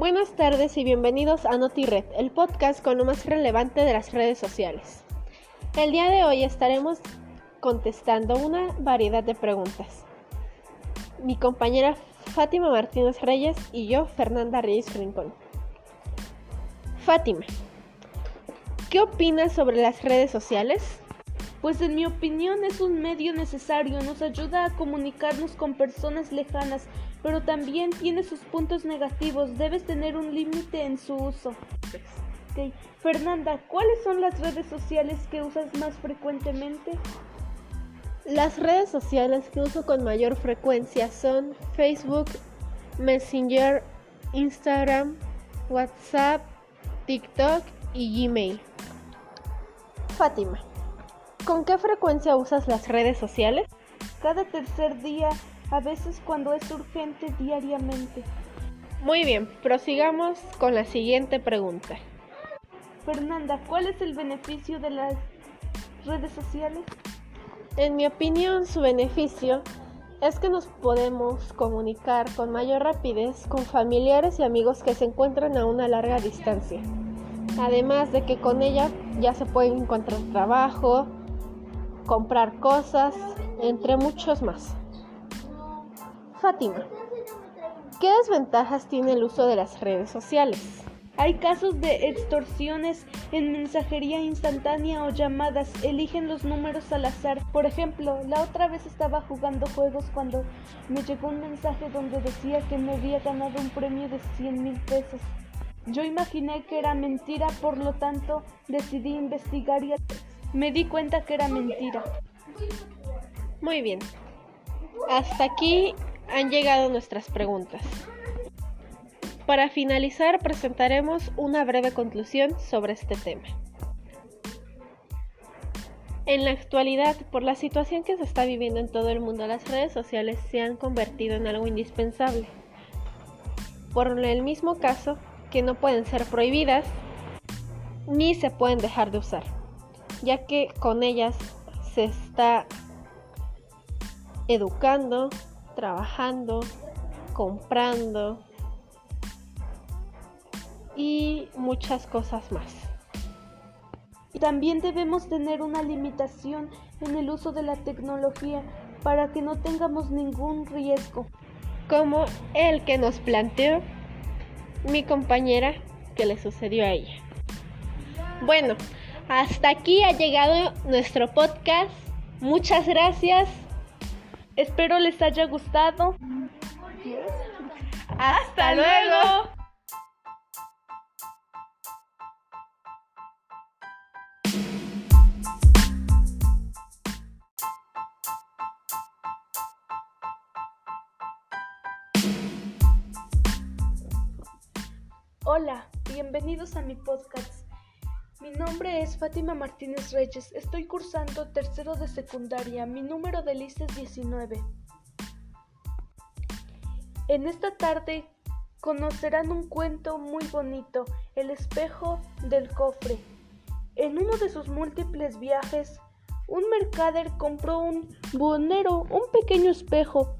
Buenas tardes y bienvenidos a NotiRed, el podcast con lo más relevante de las redes sociales. El día de hoy estaremos contestando una variedad de preguntas. Mi compañera Fátima Martínez Reyes y yo, Fernanda Reyes Rincón. Fátima, ¿qué opinas sobre las redes sociales? Pues en mi opinión es un medio necesario, nos ayuda a comunicarnos con personas lejanas, pero también tiene sus puntos negativos, debes tener un límite en su uso. Okay. Fernanda, ¿cuáles son las redes sociales que usas más frecuentemente? Las redes sociales que uso con mayor frecuencia son Facebook, Messenger, Instagram, WhatsApp, TikTok y Gmail. Fátima, ¿con qué frecuencia usas las redes sociales? Cada tercer día, a veces cuando es urgente diariamente. Muy bien, prosigamos con la siguiente pregunta. Fernanda, ¿cuál es el beneficio de las redes sociales? En mi opinión, su beneficio es que nos podemos comunicar con mayor rapidez con familiares y amigos que se encuentran a una larga distancia. Además de que con ella ya se puede encontrar trabajo, comprar cosas, entre muchos más. Fátima, ¿qué desventajas tiene el uso de las redes sociales? Hay casos de extorsiones en mensajería instantánea o llamadas. Eligen los números al azar. Por ejemplo, la otra vez estaba jugando juegos cuando me llegó un mensaje donde decía que me había ganado un premio de 100 mil pesos. Yo imaginé que era mentira, por lo tanto decidí investigar y me di cuenta que era mentira. Muy bien. Hasta aquí han llegado nuestras preguntas. Para finalizar, presentaremos una breve conclusión sobre este tema. En la actualidad, por la situación que se está viviendo en todo el mundo, las redes sociales se han convertido en algo indispensable. Por el mismo caso, que no pueden ser prohibidas ni se pueden dejar de usar, ya que con ellas se está educando, trabajando, comprando, y muchas cosas más. También debemos tener una limitación en el uso de la tecnología para que no tengamos ningún riesgo. Como el que nos planteó mi compañera que le sucedió a ella. Bueno, hasta aquí ha llegado nuestro podcast. Muchas gracias. Espero les haya gustado. Hasta, luego. Hola, bienvenidos a mi podcast. Mi nombre es Fátima Martínez Reyes. Estoy cursando tercero de secundaria. Mi número de lista es 19. En esta tarde conocerán un cuento muy bonito, El espejo del cofre. En uno de sus múltiples viajes, un mercader compró un buhonero, un pequeño espejo.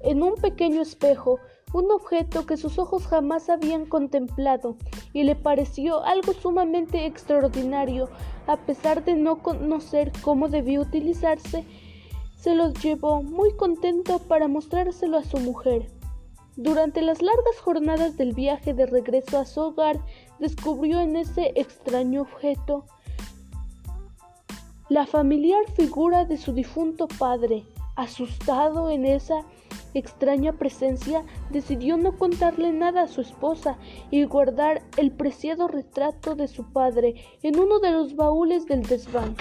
En un pequeño espejo un objeto que sus ojos jamás habían contemplado y le pareció algo sumamente extraordinario. A pesar de no conocer cómo debía utilizarse, se lo llevó muy contento para mostrárselo a su mujer. Durante las largas jornadas del viaje de regreso a su hogar, descubrió en ese extraño objeto la familiar figura de su difunto padre. Asustado en esa extraña presencia, decidió no contarle nada a su esposa y guardar el preciado retrato de su padre en uno de los baúles del desván.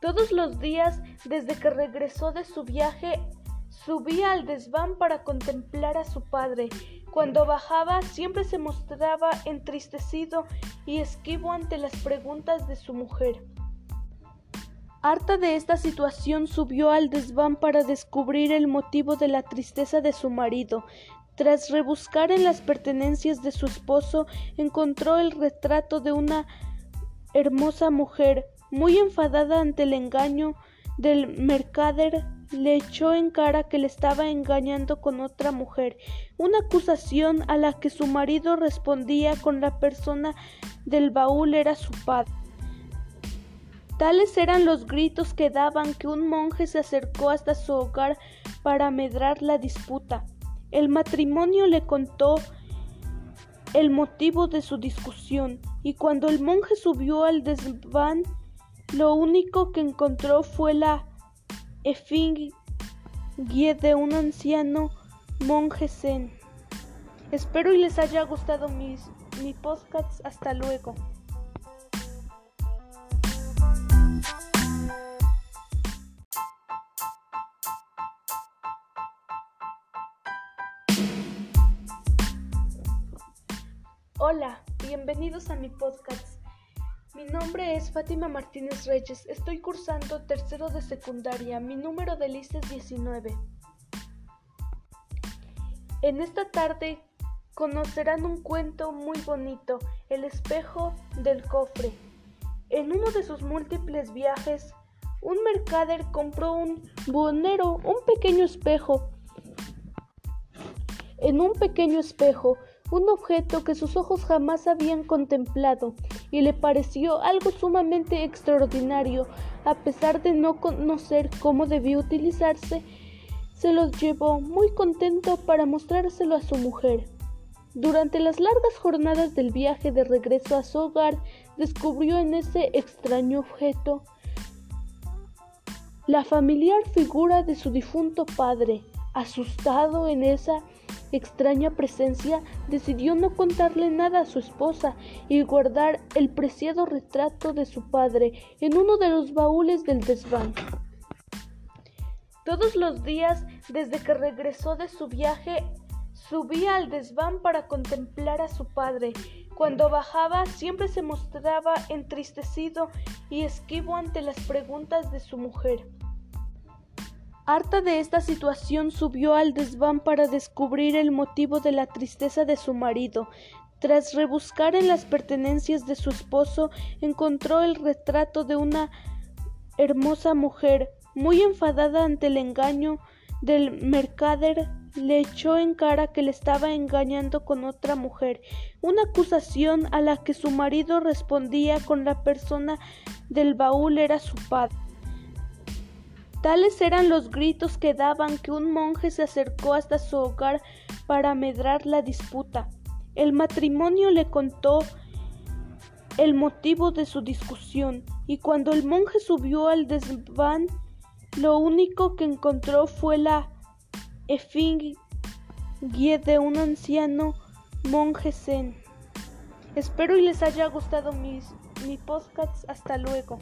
Todos los días, desde que regresó de su viaje, subía al desván para contemplar a su padre. Cuando bajaba siempre se mostraba entristecido y esquivo ante las preguntas de su mujer. Harta de esta situación, subió al desván para descubrir el motivo de la tristeza de su marido. Tras rebuscar en las pertenencias de su esposo, encontró el retrato de una hermosa mujer, muy enfadada ante el engaño del mercader, le echó en cara que le estaba engañando con otra mujer, una acusación a la que su marido respondía con la persona del baúl era su padre. Tales eran los gritos que daban que un monje se acercó hasta su hogar para medrar la disputa. El matrimonio le contó el motivo de su discusión, y cuando el monje subió al desván, lo único que encontró fue la efigie de un anciano monje zen. Espero y les haya gustado mis, mi podcast. Hasta luego. A mi podcast. Mi nombre es Fátima Martínez Reyes. Estoy cursando tercero de secundaria. Mi número de lista es 19. En esta tarde conocerán un cuento muy bonito, El espejo del cofre. En uno de sus múltiples viajes, un mercader compró un buhonero, un pequeño espejo. En un pequeño espejo un objeto que sus ojos jamás habían contemplado y le pareció algo sumamente extraordinario, a pesar de no conocer cómo debía utilizarse, se los llevó muy contento para mostrárselo a su mujer. Durante las largas jornadas del viaje de regreso a su hogar, descubrió en ese extraño objeto la familiar figura de su difunto padre. Asustado en esa extraña presencia, decidió no contarle nada a su esposa y guardar el preciado retrato de su padre en uno de los baúles del desván. Todos los días, desde que regresó de su viaje, subía al desván para contemplar a su padre. Cuando bajaba, siempre se mostraba entristecido y esquivo ante las preguntas de su mujer. Harta de esta situación, subió al desván para descubrir el motivo de la tristeza de su marido. Tras rebuscar en las pertenencias de su esposo, encontró el retrato de una hermosa mujer. Muy enfadada ante el engaño del mercader, le echó en cara que le estaba engañando con otra mujer, una acusación a la que su marido respondía con la persona del baúl era su padre. Tales eran los gritos que daban que un monje se acercó hasta su hogar para medrar la disputa. El matrimonio le contó el motivo de su discusión, y cuando el monje subió al desván, lo único que encontró fue la efigie de un anciano monje zen. Espero y les haya gustado mis, mi podcast. Hasta luego.